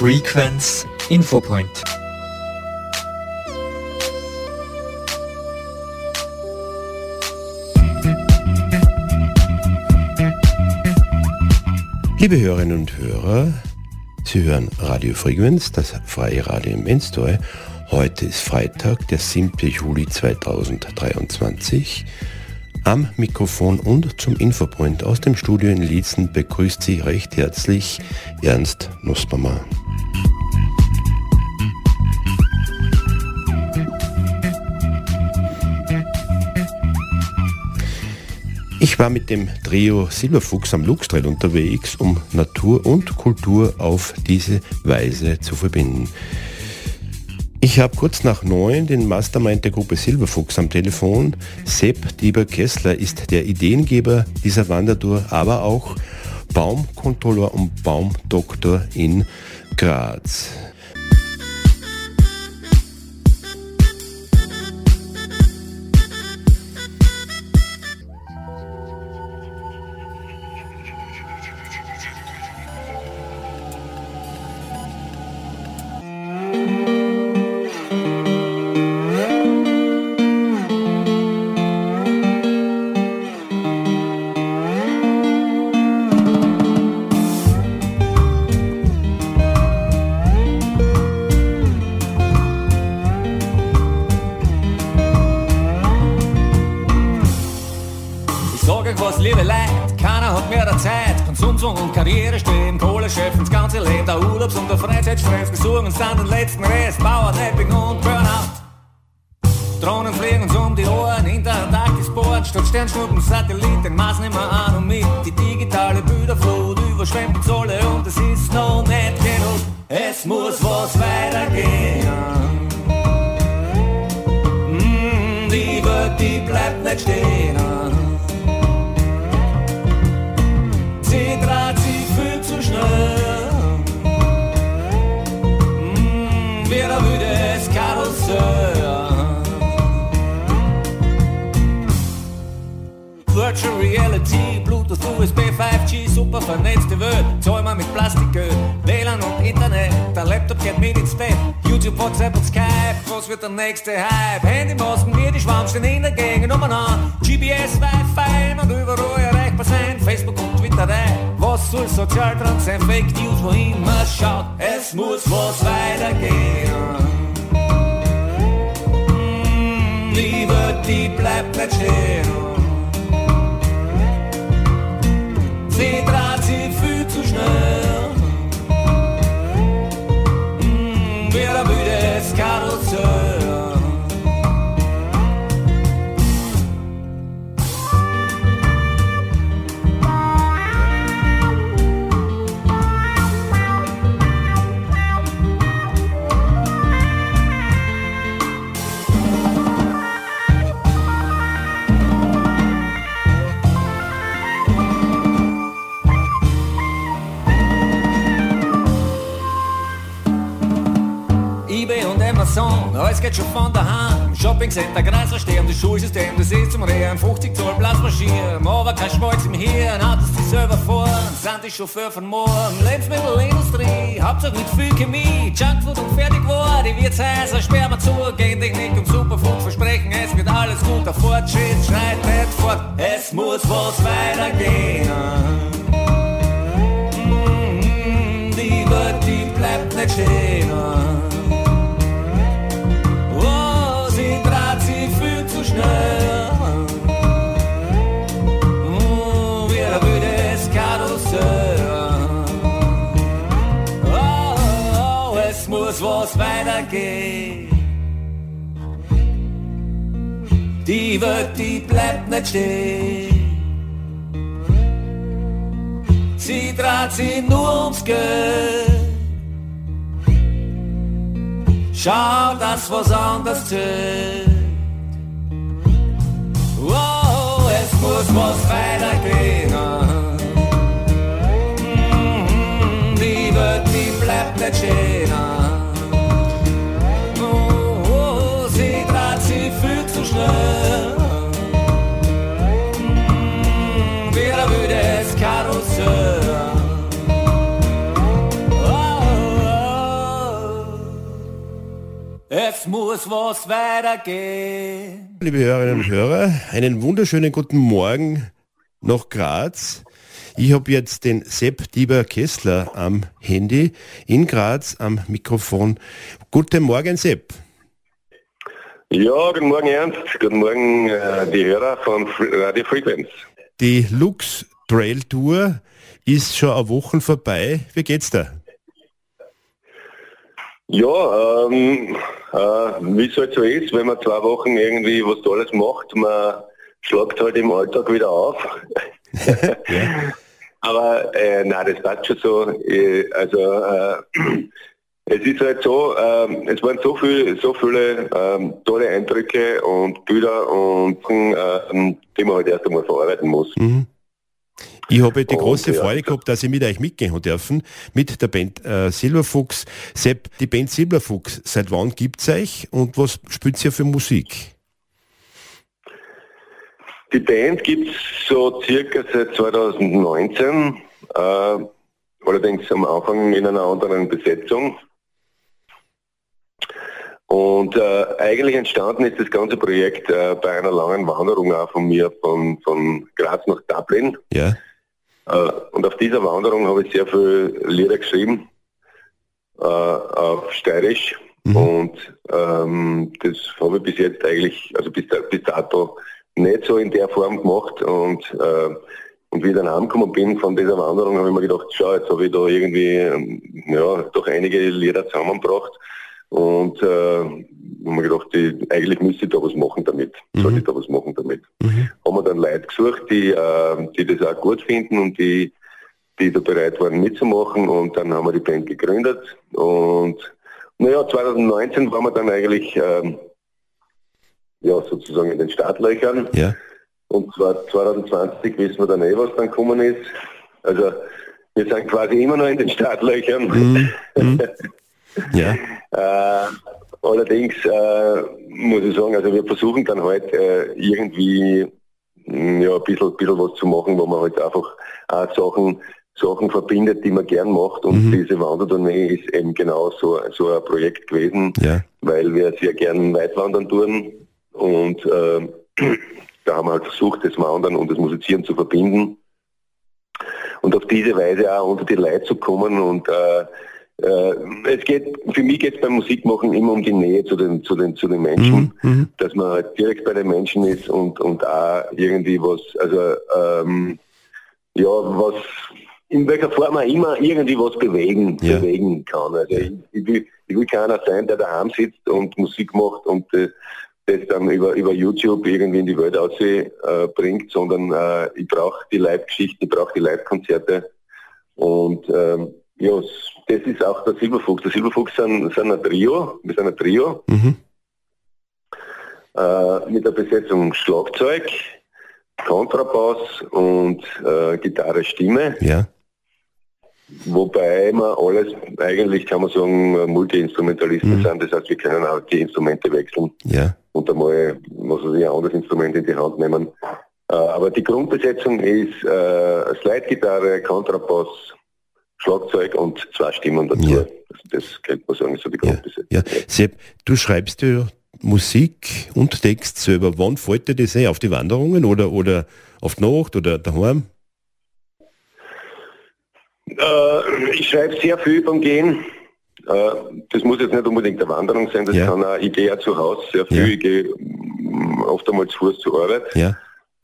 Frequenz Infopoint. Liebe Hörerinnen und Hörer, Sie hören Radio Frequenz, das freie Radio im Enstoi. Heute ist Freitag, der 7. Juli 2023. Am Mikrofon und zum Infopoint aus dem Studio in Lietzen begrüßt Sie recht herzlich Ernst Nussbaumer. Ich war mit dem Trio Silberfuchs am Luxtrail unterwegs, um Natur und Kultur auf diese Weise zu verbinden. Ich habe kurz nach neun den Mastermind der Gruppe Silberfuchs am Telefon. Sepp Dieber-Kessler ist der Ideengeber dieser Wandertour, aber auch Baumkontrolleur und Baumdoktor in Graz. Drohnen fliegen uns um die Ohren, hinterher Tag ist Bohren, statt Sternschnuppen, Satelliten, Maß nimmer an und mit. Die digitale Bilderflut überschwemmt uns alle und es ist noch nicht genug. Es muss was weitergehen. Mm, die Welt, die bleibt nicht stehen. Nächste Hype. Handymasken wie die Schwammsten in der Gegend umeinander. GPS, Wi-Fi, man überall erreichbar sein. Facebook und Twitter, ey. Was soll Sozialtrans sein? Fake News, wohin man schaut. Es muss was weitergehen. Mm, Liebe, die bleibt nicht stehen. Sich viel alles geht schon von daheim. Shoppingcenter, Kreisverstehen, das Schulsystem, das ist zum Rehren. 50 Zoll Platz marschieren, aber kein Schmalz im Hirn. Autos, die selber fahren, sind die Chauffeur von morgen. Lebensmittelindustrie, Hauptsache mit viel Chemie. Junkfood und fertig war, die Wirtshäuser sperren wir zu. Gentechnik und Superfood versprechen, es wird alles gut. Der Fortschritt schreitet fort, es muss was weitergehen. Mm, die Welt, die bleibt nicht stehen. Weitergehen. Die Welt, die bleibt nicht stehen. Sie dreht sich nur ums Geld. Schau, dass was anders zählt. muss was weitergehen. Mm, die Welt, die bleibt nicht stehen. Muss was weitergehen. Liebe Hörerinnen und Hörer, einen wunderschönen guten Morgen nach Graz. Ich habe jetzt den Sepp Dieber Kessler am Handy in Graz am Mikrofon. Guten Morgen, Sepp. Ja, guten Morgen Ernst, guten Morgen äh, die Hörer von Radio Frequenz. Die Lux Trail Tour ist schon eine Woche vorbei. Wie geht's da? Ja, ähm, äh, wie es halt so ist, wenn man zwei Wochen irgendwie was Tolles macht, man schlagt halt im Alltag wieder auf. ja. Aber äh, nein, das passt schon so. Äh, also äh, es ist halt so, äh, es waren so, viel, so viele äh, tolle Eindrücke und Bilder und äh, die man halt erst einmal verarbeiten muss. Mhm. Ich habe die große ja. Freude gehabt, dass ich mit euch mitgehen dürfen, mit der Band äh, Silberfuchs. Sepp, die Band Silberfuchs, seit wann gibt es euch und was spielt ihr für Musik? Die Band gibt es so circa seit 2019, äh, allerdings am Anfang in einer anderen Besetzung. Und äh, eigentlich entstanden ist das ganze Projekt äh, bei einer langen Wanderung auch von mir von, von Graz nach Dublin. Ja. Äh, und auf dieser Wanderung habe ich sehr viele Lieder geschrieben, äh, auf Steirisch. Mhm. Und ähm, das habe ich bis jetzt eigentlich, also bis, bis dato nicht so in der Form gemacht. Und, äh, und wie ich dann heimgekommen bin von dieser Wanderung, habe ich mir gedacht, schau, jetzt habe ich da irgendwie ähm, ja, doch einige Lieder zusammengebracht. Und äh, haben wir gedacht, die, eigentlich müsste ich da was machen damit. Mhm. Sollte ich da was machen damit. Mhm. Haben wir dann Leute gesucht, die, äh, die das auch gut finden und die, die da bereit waren mitzumachen. Und dann haben wir die Band gegründet. Und naja, 2019 waren wir dann eigentlich ähm, ja, sozusagen in den Startlöchern. Ja. Und zwar 2020 wissen wir dann eh, was dann gekommen ist. Also wir sind quasi immer noch in den Startlöchern. Mhm. Mhm. Ja. Äh, allerdings äh, muss ich sagen, also wir versuchen dann halt äh, irgendwie mm, ja, ein bisschen, bisschen was zu machen, wo man halt einfach auch Sachen, Sachen verbindet, die man gern macht. Und mhm. diese Wandertournee ist eben genau so, so ein Projekt gewesen, ja. weil wir sehr gern Weitwandern tun. Und äh, da haben wir halt versucht, das Wandern und das Musizieren zu verbinden. Und auf diese Weise auch unter die Leute zu kommen und äh, äh, es geht, für mich geht es beim Musikmachen immer um die Nähe zu den, zu den, zu den Menschen, mhm, mhm. dass man halt direkt bei den Menschen ist und, und auch irgendwie was, also, ähm, ja, was, in welcher Form auch immer irgendwie was bewegen, ja. bewegen kann. Also ich, ich, will, ich will keiner sein, der daheim sitzt und Musik macht und äh, das dann über, über YouTube irgendwie in die Welt ausbringt, äh, sondern äh, ich brauche die Live-Geschichten, ich brauche die Live-Konzerte und ähm, ja, das ist auch der Silberfuchs. Der Silberfuchs sind, sind ein Trio, wir sind ein Trio. Mhm. Äh, mit der Besetzung Schlagzeug, Kontrabass und äh, Gitarre, Stimme. Ja. Wobei wir alles eigentlich, kann man sagen, Multi-Instrumentalisten mhm. sind. Das heißt, wir können auch die Instrumente wechseln ja. und einmal was weiß ich, ein anderes Instrument in die Hand nehmen. Äh, aber die Grundbesetzung ist äh, Slide-Gitarre, Kontrabass, Schlagzeug und zwei Stimmen dazu. Ja. Also das könnte man sagen, ist so die Grundbesetzung. Ja. ja. Sepp, du schreibst ja Musik und Text selber. Wann fällt dir das ein? Auf die Wanderungen oder, oder auf die Nacht oder daheim? Äh, ich schreibe sehr viel beim Gehen. Äh, das muss jetzt nicht unbedingt eine Wanderung sein, das ja. kann auch, ich gehe ja zu Hause sehr viel, ja. ich gehe mm, oft einmal zu Fuß zur Arbeit. Ja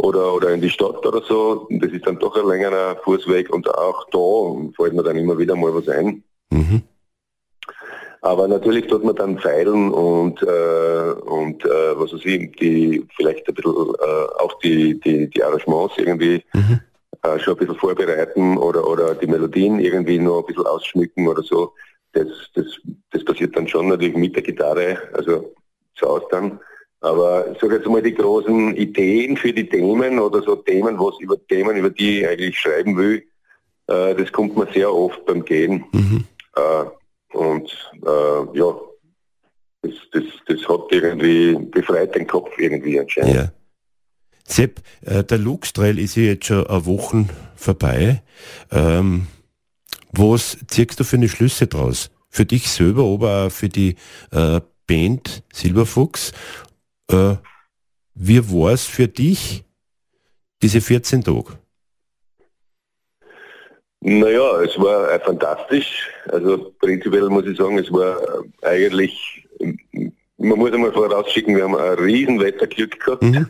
oder, oder in die Stadt oder so. Das ist dann doch ein längerer Fußweg und auch da fällt mir dann immer wieder mal was ein. Mhm. Aber natürlich tut man dann feilen und, äh, und äh, was weiß ich, die, vielleicht ein bisschen äh, auch die, die, die Arrangements irgendwie mhm. äh, schon ein bisschen vorbereiten oder, oder die Melodien irgendwie noch ein bisschen ausschmücken oder so. Das, das, das passiert dann schon natürlich mit der Gitarre, also zu Hause dann. Aber ich sage jetzt mal die großen Ideen für die Themen oder so Themen, was über Themen, über die ich eigentlich schreiben will, äh, das kommt mir sehr oft beim Gehen. Mhm. Äh, und äh, ja, das, das, das hat irgendwie befreit den Kopf irgendwie anscheinend. Ja. Sepp, äh, der Lux-Trail ist ja jetzt schon eine Woche vorbei. Ähm, was ziehst du für eine Schlüsse draus? Für dich selber, aber auch für die äh, Band Silberfuchs. Äh, wie war es für dich, diese 14 Tage? Naja, es war äh, fantastisch. Also prinzipiell muss ich sagen, es war äh, eigentlich, man muss einmal vorausschicken, wir haben ein riesen Wetterglück gehabt. Mhm.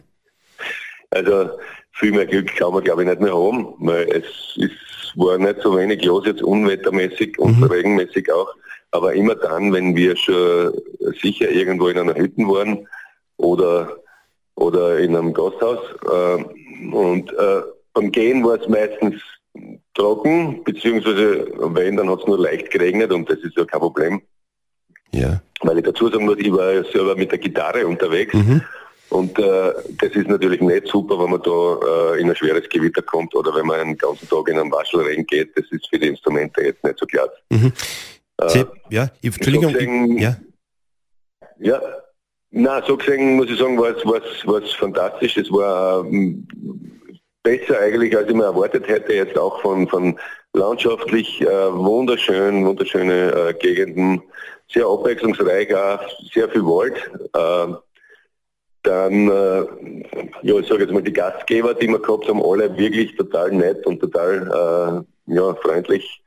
Also viel mehr Glück kann man glaube ich nicht mehr haben, weil es ist, war nicht so wenig los jetzt unwettermäßig und mhm. regenmäßig auch. Aber immer dann, wenn wir schon sicher irgendwo in einer Hütte waren oder, oder in einem Gasthaus äh, und äh, beim Gehen war es meistens trocken, beziehungsweise wenn, dann hat es nur leicht geregnet und das ist ja kein Problem. Ja. Weil ich dazu sagen muss, ich war ja selber mit der Gitarre unterwegs mhm. und äh, das ist natürlich nicht super, wenn man da äh, in ein schweres Gewitter kommt oder wenn man einen ganzen Tag in einen Waschelregen geht. Das ist für die Instrumente jetzt nicht so klar. Mhm. Äh, ja, Entschuldigung. So gesehen, ja. Ja, na, so gesehen muss ich sagen, war es fantastisch. Es war ähm, besser eigentlich, als ich mir erwartet hätte, jetzt auch von, von landschaftlich äh, wunderschön, wunderschöne äh, Gegenden, sehr abwechslungsreich, auch sehr viel Wald. Äh, dann, ja, ich sage jetzt mal, die Gastgeber, die wir gehabt haben, alle wirklich total nett und total äh, ja, freundlich.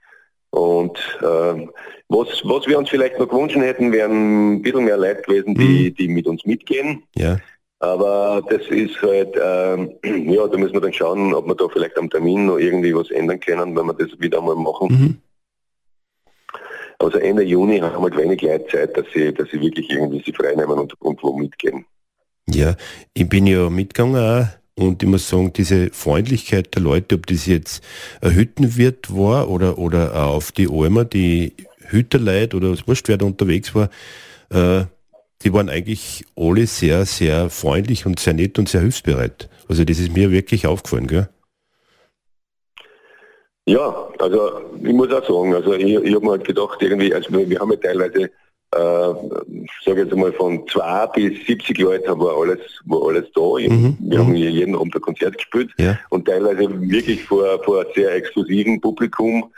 Und äh, was, was wir uns vielleicht noch gewünscht hätten, wären ein bisschen mehr Leute gewesen, die, mhm. die mit uns mitgehen. Ja. Aber das ist halt, ähm, ja, da müssen wir dann schauen, ob wir da vielleicht am Termin noch irgendwie was ändern können, wenn wir das wieder mal machen. Mhm. Also Ende Juni haben wir halt wenig Leute Zeit, dass sie, dass sie wirklich irgendwie sich freinehmen und, und wo mitgehen. Ja, ich bin ja mitgegangen und ich muss sagen, diese Freundlichkeit der Leute, ob das jetzt ein Hüttenwirt war oder, oder auf die Almer, die Hütterleute oder wer da unterwegs war, äh, die waren eigentlich alle sehr, sehr freundlich und sehr nett und sehr hilfsbereit. Also das ist mir wirklich aufgefallen, gell? Ja, also ich muss auch sagen, also ich, ich habe mir halt gedacht, irgendwie, also wir haben ja teilweise, äh, sage jetzt mal von zwei bis 70 Leute war alles, war alles da. Mhm. Wir haben hier jeden Abend ein Konzert gespielt ja. und teilweise wirklich vor, vor sehr exklusiven Publikum.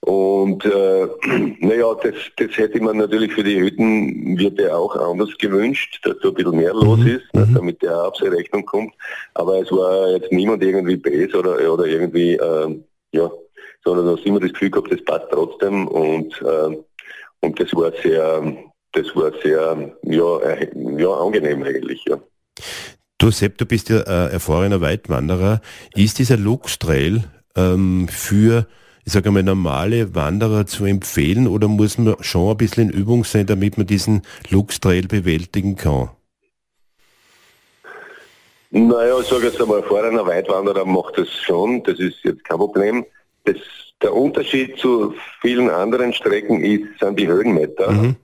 Und äh, naja, das, das hätte man natürlich für die Hüttenwirte auch anders gewünscht, dass da ein bisschen mehr los mhm. ist, ne, mhm. damit der auf seine Rechnung kommt. Aber es war jetzt niemand irgendwie böse oder, oder irgendwie, äh, ja, sondern da hast immer das Gefühl gehabt, das passt trotzdem und, äh, und das war sehr, das war sehr, ja, äh, ja angenehm eigentlich, ja. Du Sepp, du bist ja äh, erfahrener Weitwanderer. Ist dieser Lux Trail ähm, für ich sage einmal, normale Wanderer zu empfehlen oder muss man schon ein bisschen in Übung sein, damit man diesen Lux-Trail bewältigen kann? Naja, ich sage jetzt einmal, erfahrener Weitwanderer macht das schon, das ist jetzt kein Problem. Das, der Unterschied zu vielen anderen Strecken ist, sind die Höhenmeter. Mhm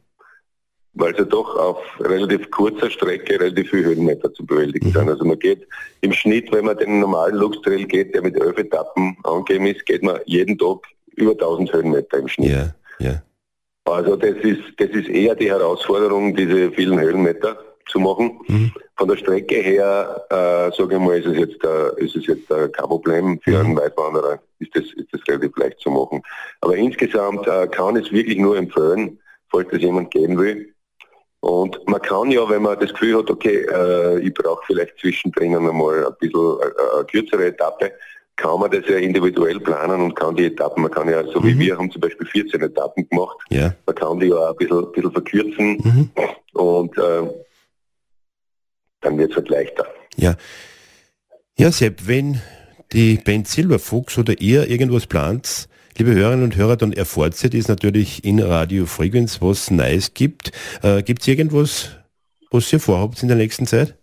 weil sie doch auf relativ kurzer Strecke relativ viel Höhenmeter zu bewältigen mhm. sind. Also man geht im Schnitt, wenn man den normalen Luxtrail geht, der mit elf Etappen angegeben ist, geht man jeden Tag über 1000 Höhenmeter im Schnitt. Ja, ja. Also das ist, das ist eher die Herausforderung, diese vielen Höhenmeter zu machen. Mhm. Von der Strecke her, äh, sage ich mal, ist es jetzt, äh, ist es jetzt äh, kein Problem für mhm. einen Weitwanderer. Ist das, ist das relativ leicht zu machen. Aber insgesamt äh, kann es wirklich nur empfehlen, falls das jemand gehen will, und man kann ja, wenn man das Gefühl hat, okay, äh, ich brauche vielleicht zwischendrin einmal ein bisschen äh, eine kürzere Etappe, kann man das ja individuell planen und kann die Etappen, man kann ja, so mhm. wie wir haben zum Beispiel 14 Etappen gemacht, ja. man kann die ja ein bisschen, ein bisschen verkürzen mhm. und äh, dann wird es halt leichter. Ja. Ja, Sepp, wenn die Band Silberfuchs oder ihr irgendwas plant, Liebe Hörerinnen und Hörer, dann erfahrt ihr das natürlich in Radio Frequenz, was Neues gibt. Äh, gibt es irgendwas, was ihr vorhabt in der nächsten Zeit?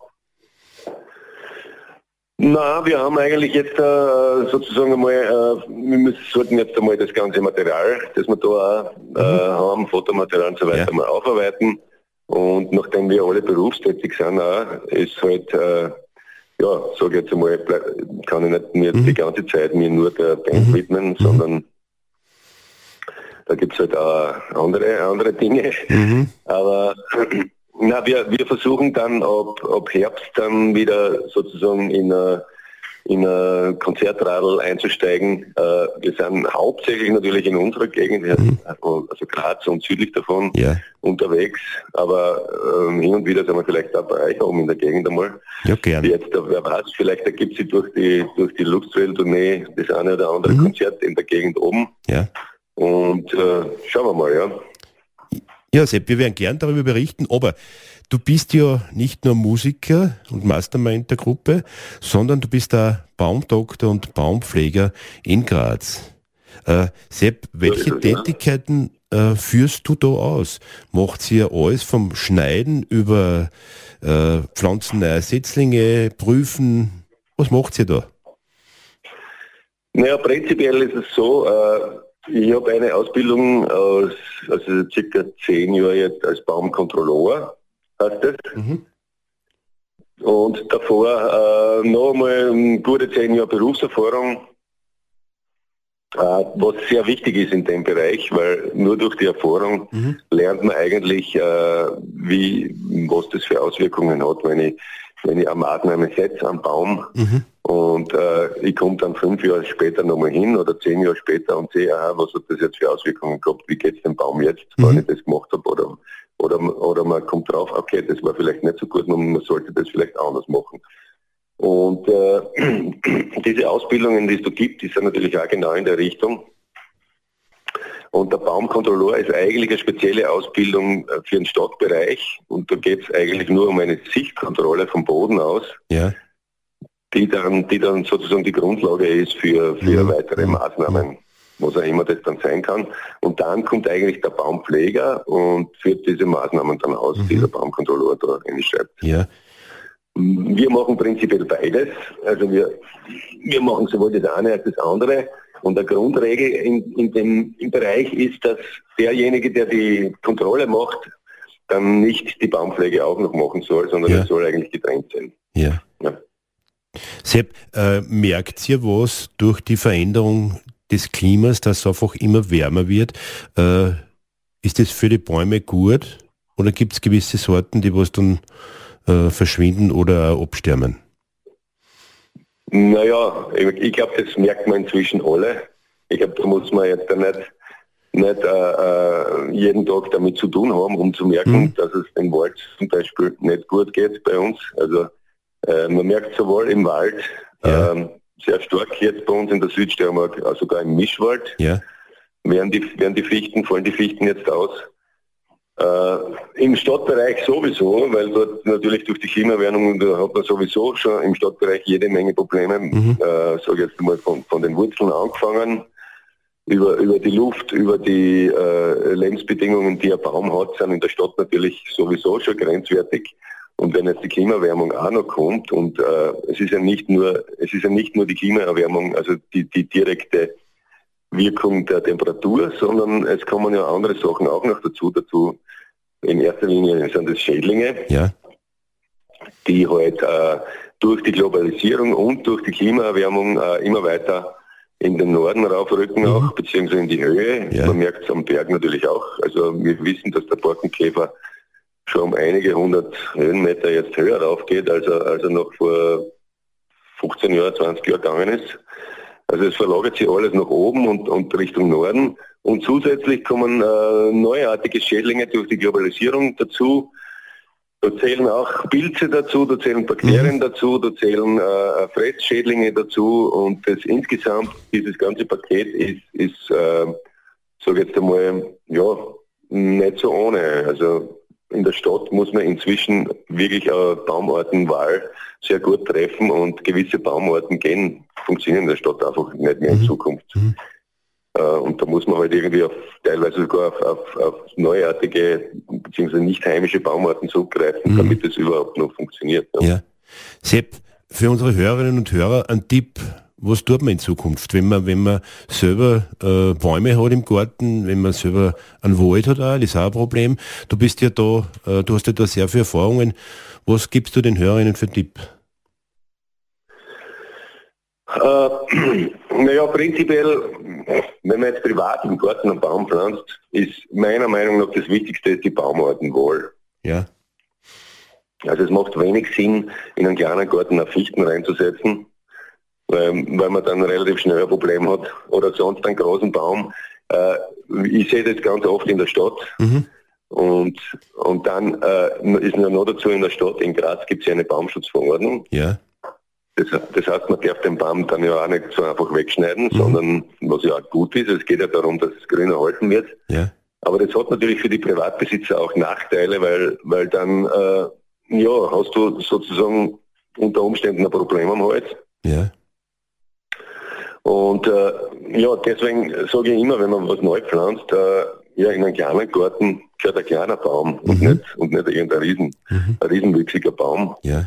Na, wir haben eigentlich jetzt äh, sozusagen einmal, äh, wir müssen, sollten jetzt einmal das ganze Material, das wir da äh, mhm. haben, Fotomaterial und so weiter, ja. mal aufarbeiten. Und nachdem wir alle berufstätig sind, auch, ist halt, äh, ja, sage ich jetzt einmal, kann ich nicht mehr mhm. die ganze Zeit mir nur der Band mhm. widmen, mhm. sondern da gibt es halt auch andere, andere Dinge. Mhm. Aber na, wir, wir versuchen dann ab, ab Herbst dann wieder sozusagen in, uh, in ein Konzertradl einzusteigen. Äh, wir sind hauptsächlich natürlich in unserer Gegend, mhm. also Graz und südlich davon ja. unterwegs, aber ähm, hin und wieder sind wir vielleicht auch bei euch oben in der Gegend einmal. Ja, gerne. Jetzt, wer weiß, vielleicht ergibt sich durch die, durch die Luxtrail-Tournee das eine oder andere mhm. Konzert in der Gegend oben. Ja. Und äh, schauen wir mal, ja. Ja, Sepp, wir werden gern darüber berichten, aber du bist ja nicht nur Musiker und Mastermind der Gruppe, sondern du bist da Baumdoktor und Baumpfleger in Graz. Äh, Sepp, welche ja, Tätigkeiten äh, führst du da aus? Macht ihr alles vom Schneiden über äh, Pflanzen Setzlinge, prüfen? Was macht ihr da? Naja, prinzipiell ist es so, äh, ich habe eine Ausbildung aus, also circa zehn Jahre jetzt als Baumkontrolleur, heißt das. Mhm. Und davor äh, noch einmal gute zehn Jahre Berufserfahrung, äh, was sehr wichtig ist in dem Bereich, weil nur durch die Erfahrung mhm. lernt man eigentlich, äh, wie, was das für Auswirkungen hat, wenn ich, wenn ich eine Maßnahme setze am Baum. Mhm und äh, ich komme dann fünf Jahre später nochmal hin oder zehn Jahre später und sehe, aha, was hat das jetzt für Auswirkungen gehabt, wie geht es dem Baum jetzt, mhm. wenn ich das gemacht habe. Oder, oder, oder man kommt drauf, okay, das war vielleicht nicht so gut und man sollte das vielleicht anders machen. Und äh, diese Ausbildungen, die es da gibt, die sind natürlich auch genau in der Richtung. Und der Baumkontrolleur ist eigentlich eine spezielle Ausbildung äh, für den Stadtbereich. Und da geht es eigentlich nur um eine Sichtkontrolle vom Boden aus. Ja die dann, die dann sozusagen die Grundlage ist für, für mhm. weitere Maßnahmen, was auch immer das dann sein kann. Und dann kommt eigentlich der Baumpfleger und führt diese Maßnahmen dann aus, mhm. dieser Baumkontrolleur da reinschreibt. Ja. Wir machen prinzipiell beides. Also wir, wir machen sowohl das eine als das andere. Und der Grundregel in, in dem im Bereich ist, dass derjenige, der die Kontrolle macht, dann nicht die Baumpflege auch noch machen soll, sondern ja. es soll eigentlich getrennt sein. Ja. ja. Sepp, äh, merkt ihr was durch die Veränderung des Klimas, dass es einfach immer wärmer wird? Äh, ist das für die Bäume gut oder gibt es gewisse Sorten, die was dann äh, verschwinden oder absterben? Naja, ich glaube, das merkt man inzwischen alle. Ich glaube, da muss man jetzt nicht, nicht äh, äh, jeden Tag damit zu tun haben, um zu merken, mhm. dass es dem Wald zum Beispiel nicht gut geht bei uns. Also äh, man merkt sowohl im Wald, ja. ähm, sehr stark jetzt bei uns in der Südsteiermark, sogar im Mischwald, ja. werden, die, werden die Fichten, fallen die Fichten jetzt aus. Äh, Im Stadtbereich sowieso, weil dort natürlich durch die Klimaerwärmung, da hat man sowieso schon im Stadtbereich jede Menge Probleme, mhm. äh, sage jetzt mal von, von den Wurzeln angefangen, über, über die Luft, über die äh, Lebensbedingungen, die ein Baum hat, sind in der Stadt natürlich sowieso schon grenzwertig. Und wenn jetzt die Klimaerwärmung auch noch kommt und äh, es ist ja nicht nur, es ist ja nicht nur die Klimaerwärmung, also die, die direkte Wirkung der Temperatur, sondern es kommen ja andere Sachen auch noch dazu. Dazu in erster Linie sind es Schädlinge, ja. die halt äh, durch die Globalisierung und durch die Klimaerwärmung äh, immer weiter in den Norden raufrücken mhm. auch, beziehungsweise in die Höhe. Ja. Man merkt es am Berg natürlich auch. Also wir wissen, dass der Borkenkäfer schon um einige hundert Höhenmeter jetzt höher raufgeht, als er, als er noch vor 15 Jahren, 20 Jahren gegangen ist. Also es verlagert sich alles nach oben und, und Richtung Norden. Und zusätzlich kommen äh, neuartige Schädlinge durch die Globalisierung dazu. Da zählen auch Pilze dazu, da zählen Bakterien mhm. dazu, da zählen äh, Fressschädlinge dazu und das insgesamt, dieses ganze Paket ist, ist äh, sage jetzt einmal, ja, nicht so ohne. Also Stadt muss man inzwischen wirklich eine Baumartenwahl sehr gut treffen und gewisse Baumarten gehen, funktionieren in der Stadt einfach nicht mehr in mhm. Zukunft. Mhm. Äh, und da muss man halt irgendwie auf, teilweise sogar auf, auf, auf neuartige bzw. nicht heimische Baumarten zugreifen, mhm. damit es überhaupt noch funktioniert. Ja. ja. Sepp, für unsere Hörerinnen und Hörer ein Tipp, was tut man in Zukunft, wenn man, wenn man selber äh, Bäume hat im Garten, wenn man selber einen Wald hat, auch, das ist auch ein Problem. Du bist ja da, äh, du hast ja da sehr viele Erfahrungen. Was gibst du den Hörerinnen für Tipp? Äh, naja, prinzipiell, wenn man jetzt privat im Garten einen Baum pflanzt, ist meiner Meinung nach das Wichtigste die Baumartenwahl. Ja. Also es macht wenig Sinn, in einen kleinen Garten eine Fichten reinzusetzen, ähm, weil man dann relativ schnell ein Problem hat. Oder sonst einen großen Baum. Äh, ich sehe das ganz oft in der Stadt. Mhm. Und, und dann äh, ist noch dazu in der Stadt, in Graz gibt es ja eine Baumschutzverordnung. Ja. Das, das, heißt, man darf den Baum dann ja auch nicht so einfach wegschneiden, mhm. sondern was ja auch gut ist, es geht ja darum, dass es grün erhalten wird. Ja. Aber das hat natürlich für die Privatbesitzer auch Nachteile, weil, weil dann äh, ja, hast du sozusagen unter Umständen ein Problem am Hals. Ja. Und äh, ja, deswegen sage ich immer, wenn man was neu pflanzt, äh, ja, in einem kleinen Garten gehört ein kleiner Baum mhm. und, nicht, und nicht irgendein riesen, mhm. ein riesenwüchsiger Baum. Ja.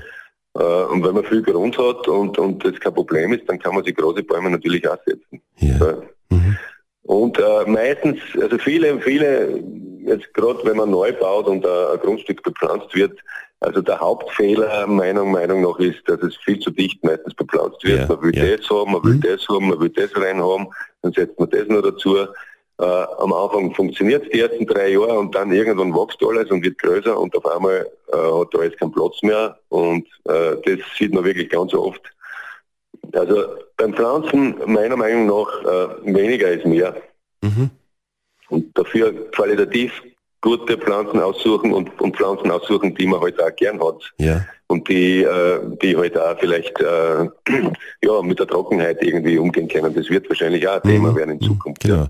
Äh, und wenn man viel Grund hat und, und das kein Problem ist, dann kann man sich große Bäume natürlich auch setzen. Ja. ja. Mhm. Und äh, meistens, also viele, viele, jetzt gerade wenn man neu baut und ein Grundstück bepflanzt wird, also der Hauptfehler meiner Meinung nach ist, dass es viel zu dicht meistens bepflanzt wird. Ja, man will ja. das haben, man will mhm. das haben, man will das reinhaben, dann setzt man das noch dazu. Äh, am Anfang funktioniert es die ersten drei Jahre und dann irgendwann wächst alles und wird größer und auf einmal äh, hat da jetzt keinen Platz mehr und äh, das sieht man wirklich ganz oft. Also beim Pflanzen meiner Meinung nach äh, weniger ist mehr. Mhm. Und dafür qualitativ gute Pflanzen aussuchen und, und Pflanzen aussuchen, die man halt auch gern hat. Ja. Und die, äh, die halt auch vielleicht äh, ja, mit der Trockenheit irgendwie umgehen können. Das wird wahrscheinlich auch ein Thema mhm. werden in Zukunft. Genau. Ja.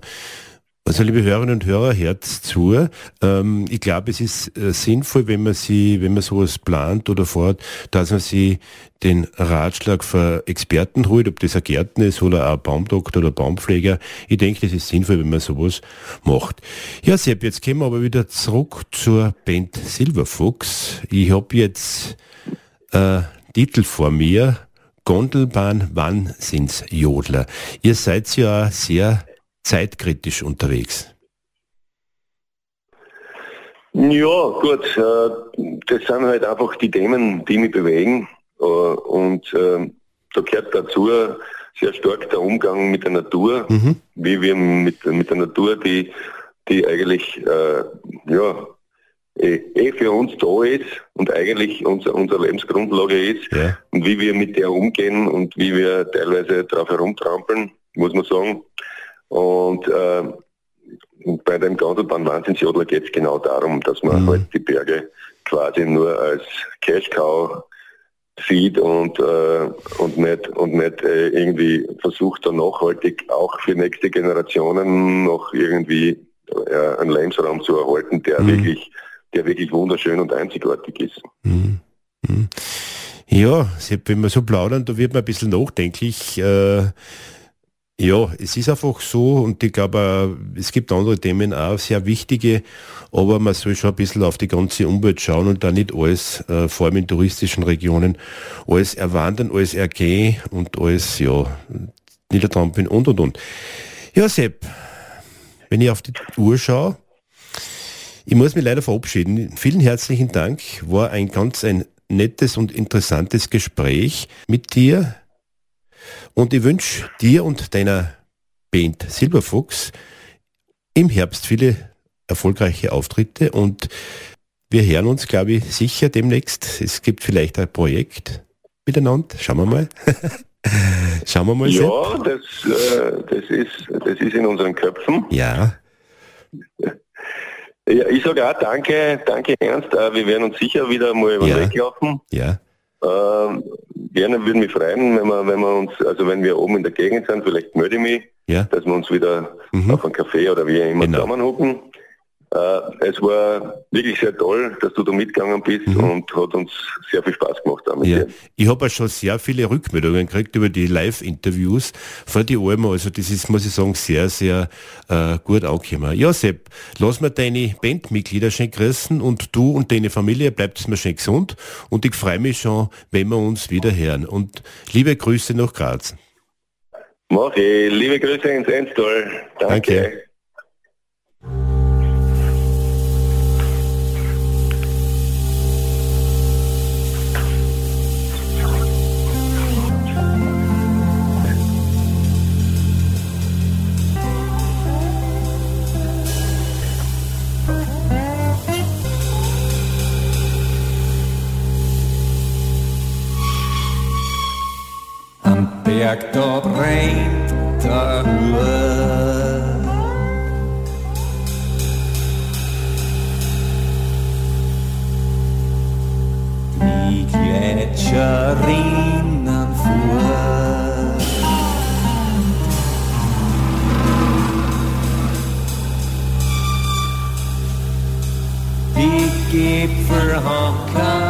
Also liebe Hörerinnen und Hörer, Herz zu. Ähm, ich glaube, es ist äh, sinnvoll, wenn man sie, wenn man sowas plant oder fort, dass man sie den Ratschlag für Experten holt, ob das ein Gärtner ist oder ein Baumdoktor oder Baumpfleger. Ich denke, das ist sinnvoll, wenn man sowas macht. Ja, Sepp, jetzt kommen wir aber wieder zurück zur Band Silverfuchs. Ich habe jetzt äh, Titel vor mir. Gondelbahn, wann sind's Jodler? Ihr seid ja sehr zeitkritisch unterwegs? Ja, gut. Äh, das sind halt einfach die Themen, die mich bewegen. Äh, und äh, da gehört dazu sehr stark der Umgang mit der Natur, mhm. wie wir mit, mit der Natur, die, die eigentlich ja, eh, eh für uns da ist und eigentlich unser, unsere Lebensgrundlage ist ja. und wie wir mit der umgehen und wie wir teilweise darauf herumtrampeln, muss man sagen. Und äh, bei dem Gondelbahn Wahnsinnsjodler geht es genau darum, dass man mhm. halt die Berge quasi nur als Cash-Cow sieht und, äh, und nicht, und nicht äh, irgendwie versucht, dann nachhaltig auch für nächste Generationen noch irgendwie äh, einen Lebensraum zu erhalten, der mhm. wirklich, der wirklich wunderschön und einzigartig ist. Mhm. mhm. Ja, wenn wir so plaudern, da wird man ein bisschen nachdenklich. Äh, ja, es ist einfach so und ich glaube, es gibt andere Themen auch, sehr wichtige, aber man soll schon ein bisschen auf die ganze Umwelt schauen und da nicht alles, äh, vor allem in touristischen Regionen, alles erwandern, alles ergehen und alles, ja, niedertrampeln und und und. Ja, Sepp, wenn ich auf die Uhr schaue, ich muss mich leider verabschieden. Vielen herzlichen Dank, war ein ganz ein nettes und interessantes Gespräch mit dir. Und ich wünsche dir und deiner Band Silberfuchs im Herbst viele erfolgreiche Auftritte und wir hören uns, glaube ich, sicher demnächst. Es gibt vielleicht ein Projekt miteinander. Schauen wir mal. Schauen wir mal. Ja, das, äh, das, ist, das ist in unseren Köpfen. Ja. ja ich sage auch danke, danke Ernst. Äh, wir werden uns sicher wieder mal ja. weglaufen. Ja. Äh, gerne würden mich freuen, wenn wir, wenn wir uns, also wenn wir oben in der Gegend sind, vielleicht melde ich mich, ja. dass wir uns wieder mhm. auf einen Café oder wie immer genau. zusammenhocken. Äh, es war wirklich sehr toll, dass du da mitgegangen bist mhm. und hat uns sehr viel Spaß gemacht damit. Ja. Ich habe auch schon sehr viele Rückmeldungen gekriegt über die Live-Interviews vor die Alben. Also das ist, muss ich sagen, sehr, sehr äh, gut angekommen. Ja, Sepp, lass mir deine Bandmitglieder schön grüßen und du und deine Familie bleibt es mir schön gesund und ich freue mich schon, wenn wir uns wieder hören. Und liebe Grüße nach Graz. Mach ich. Liebe Grüße ins Enstal. Danke. Danke. Berg, da brennt der Uhr. Die Gletscher rinnen vor. Die Gipfel haben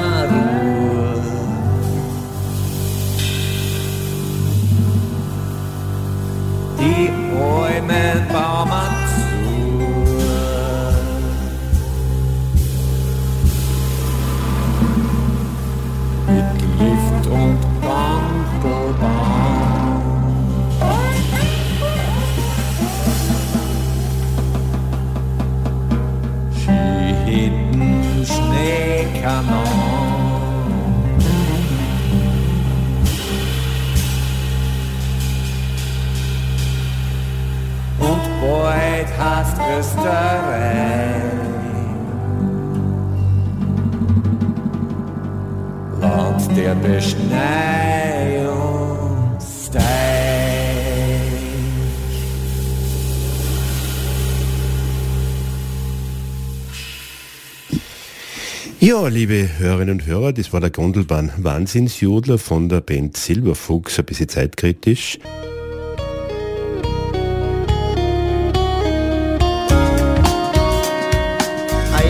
Ja, liebe Hörerinnen und Hörer, das war der Gondelbahn Wahnsinnsjodler von der Band Silberfuchs, ein bisschen zeitkritisch.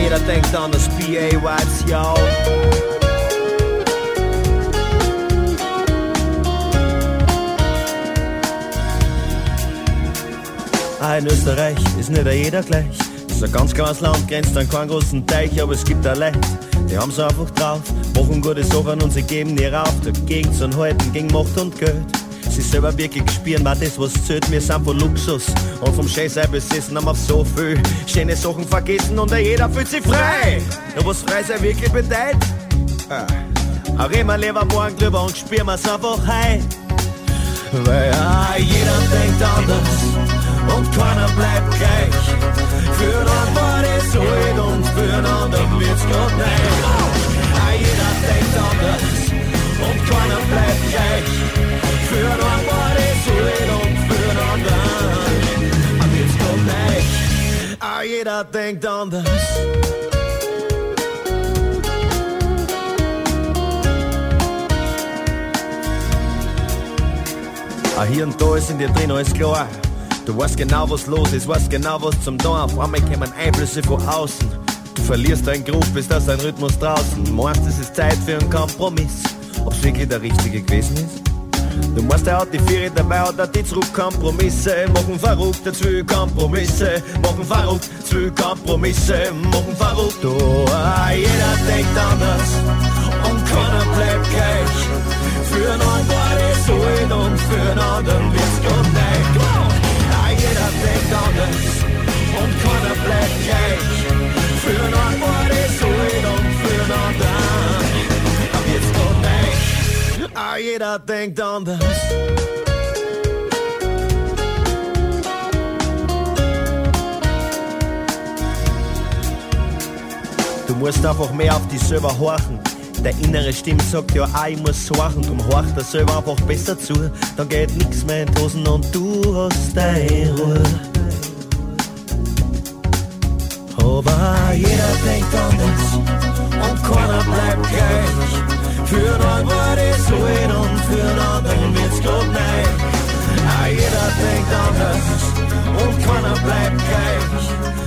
Jeder denkt an das PAYs, ja. Ah, in Österreich ist nicht jeder gleich. Ein ganz kleines Land, grenzt an keinen großen Teich, aber es gibt da Leute, die haben's einfach drauf, machen gute Sachen und sie geben nie auf. Dagegen zu halten, gegen Macht und Geld. Sie selber wirklich spüren, war das, was zählt. Wir sind von Luxus und vom Scheiße besessen, haben wir so viel schöne Sachen vergessen und jeder fühlt sich frei. Nur was frei sein wirklich bedeutet, ah. auch immer lieber morgen drüber und spüren wir's einfach heim. Weil ah, jeder denkt anders anderen wird's grad nicht. Ah, jeder denkt anders und keiner bleibt gleich. Für einen war es alt und für einen anderen wird's grad nicht. Ah, jeder denkt anders. Ah, hier und da ist in dir drin alles klar. Du weißt genau, was los ist, weißt genau, was zum Tun. Auf einmal kommen Einflüsse von außen. Du verlierst deinen Groove, bist aus deinem Rhythmus draußen. Meinst, es ist Zeit für einen Kompromiss. Ob's wirklich der richtige gewesen ist? Du meinst, er hat die Viere dabei, hat er die zurück Kompromisse. Machen verrückt, zwei Kompromisse. Machen verrückt, zwei Kompromisse. Machen verrückt, oh, jeder denkt anders. Und keiner bleibt gleich. Jeder denkt anders. Du musst einfach mehr auf dich selber horchen. Der innere Stimme sagt ja, ah, ich muss horchen. Drum horcht er selber einfach besser zu. Dann geht nix mehr in Hosen und du hast deine Ruhe. Aber jeder denkt anders und keiner bleibt gleich. Für einen war es alt und für einen anderen wird's grad nicht. Ah, jeder denkt anders und keiner bleibt gleich.